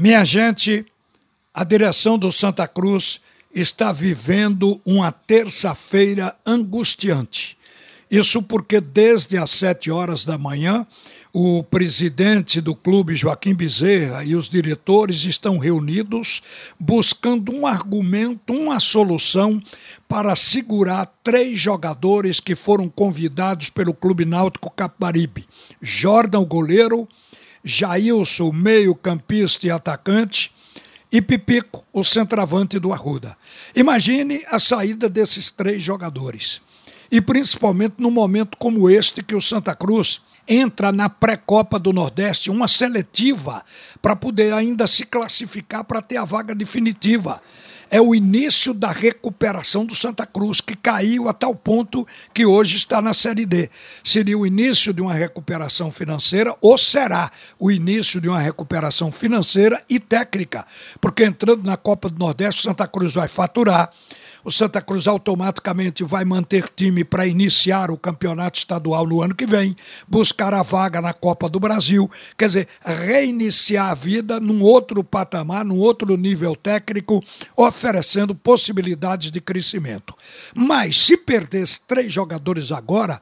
Minha gente, a direção do Santa Cruz está vivendo uma terça-feira angustiante. Isso porque desde as sete horas da manhã, o presidente do clube, Joaquim Bezerra, e os diretores estão reunidos buscando um argumento, uma solução para segurar três jogadores que foram convidados pelo Clube Náutico Capibaribe: Jordan, o goleiro, Jailson, meio-campista e atacante, e Pipico, o centroavante do Arruda. Imagine a saída desses três jogadores. E principalmente num momento como este que o Santa Cruz entra na pré-copa do Nordeste, uma seletiva para poder ainda se classificar para ter a vaga definitiva é o início da recuperação do Santa Cruz, que caiu a tal ponto que hoje está na Série D. Seria o início de uma recuperação financeira ou será o início de uma recuperação financeira e técnica? Porque entrando na Copa do Nordeste, o Santa Cruz vai faturar o Santa Cruz automaticamente vai manter time para iniciar o campeonato estadual no ano que vem, buscar a vaga na Copa do Brasil, quer dizer, reiniciar a vida num outro patamar, num outro nível técnico, oferecendo possibilidades de crescimento. Mas se perder três jogadores agora,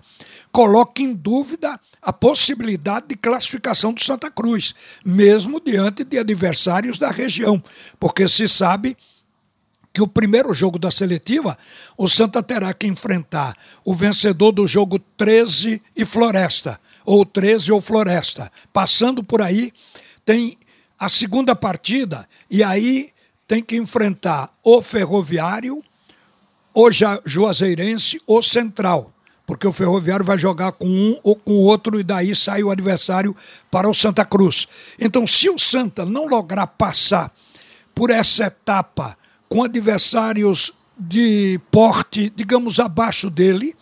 coloca em dúvida a possibilidade de classificação do Santa Cruz, mesmo diante de adversários da região, porque se sabe que o primeiro jogo da seletiva, o Santa terá que enfrentar o vencedor do jogo 13 e Floresta, ou 13 ou Floresta. Passando por aí, tem a segunda partida, e aí tem que enfrentar o Ferroviário, o Juazeirense ou Central. Porque o Ferroviário vai jogar com um ou com outro, e daí sai o adversário para o Santa Cruz. Então, se o Santa não lograr passar por essa etapa com adversários de porte, digamos, abaixo dele,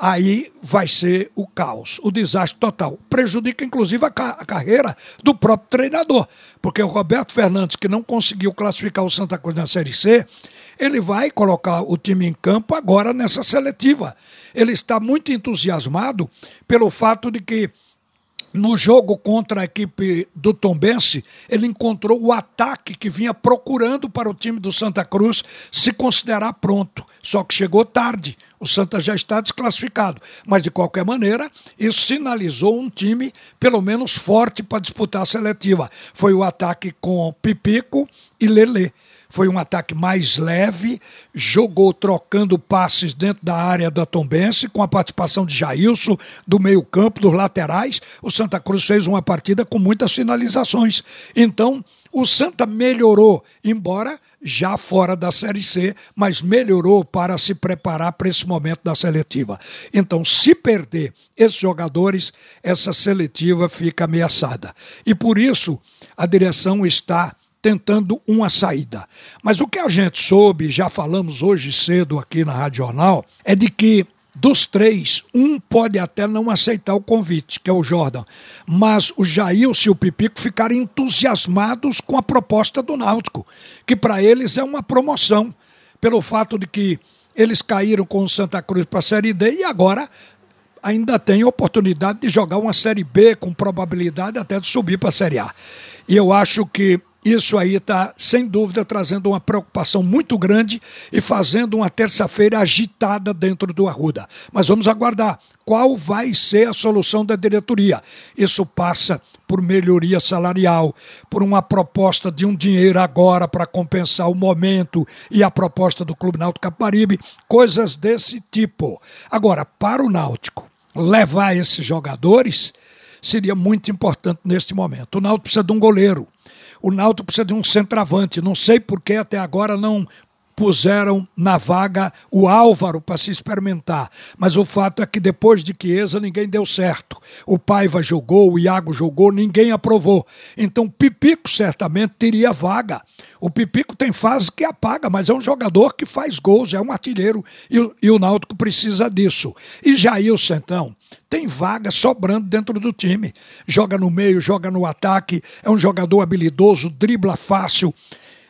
aí vai ser o caos, o desastre total. Prejudica, inclusive, a, ca a, carreira do próprio treinador, porque o Roberto Fernandes, que não conseguiu classificar o Santa Cruz na Série C, ele vai colocar o time em campo agora nessa seletiva. Ele está muito entusiasmado pelo fato de que no jogo contra a equipe do Tombense, ele encontrou o ataque que vinha procurando para o time do Santa Cruz se considerar pronto. Só que chegou tarde. O Santa já está desclassificado. Mas, de qualquer maneira, isso sinalizou um time, pelo menos, forte para disputar a seletiva. Foi o ataque com Pipico e Lele. Foi um ataque mais leve, jogou trocando passes dentro da área da Tombense, com a participação de Jailson, do meio-campo, dos laterais. O Santa Cruz fez uma partida com muitas finalizações. Então, o Santa melhorou, embora já fora da Série C, mas melhorou para se preparar para esse momento da seletiva. Então, se perder esses jogadores, essa seletiva fica ameaçada. E por isso, a direção está tentando uma saída. Mas o que a gente soube, já falamos hoje cedo aqui na Rádio Jornal, é de que dos três, um pode até não aceitar o convite, que é o Jordan. Mas o Jailson e o Pipico ficaram entusiasmados com a proposta do Náutico, que para eles é uma promoção, pelo fato de que eles caíram com o Santa Cruz para a Série D e agora ainda tem oportunidade de jogar uma Série B com probabilidade até de subir para a Série A. E eu acho que isso aí está, sem dúvida, trazendo uma preocupação muito grande e fazendo uma terça-feira agitada dentro do Arruda. Mas vamos aguardar qual vai ser a solução da diretoria. Isso passa por melhoria salarial, por uma proposta de um dinheiro agora para compensar o momento e a proposta do Clube Náutico Caparibe, coisas desse tipo. Agora, para o Náutico levar esses jogadores seria muito importante neste momento. O Náutico precisa de um goleiro o Náutico precisa de um centroavante. Não sei por que até agora não puseram na vaga o Álvaro para se experimentar. Mas o fato é que depois de Chiesa ninguém deu certo. O Paiva jogou, o Iago jogou, ninguém aprovou. Então Pipico certamente teria vaga. O Pipico tem fase que apaga, mas é um jogador que faz gols, é um artilheiro e, e o Náutico precisa disso. E Jailson, então, tem vaga sobrando dentro do time. Joga no meio, joga no ataque, é um jogador habilidoso, dribla fácil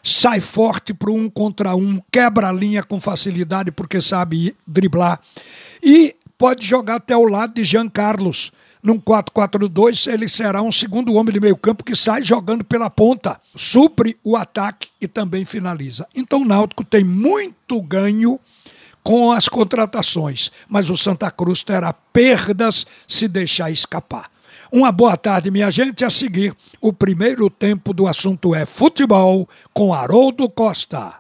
sai forte para um contra um, quebra a linha com facilidade porque sabe driblar. E pode jogar até o lado de Jean Carlos, num 4-4-2, ele será um segundo homem de meio campo que sai jogando pela ponta, supre o ataque e também finaliza. Então o Náutico tem muito ganho com as contratações, mas o Santa Cruz terá perdas se deixar escapar. Uma boa tarde, minha gente. A seguir, o primeiro tempo do assunto é futebol com Haroldo Costa.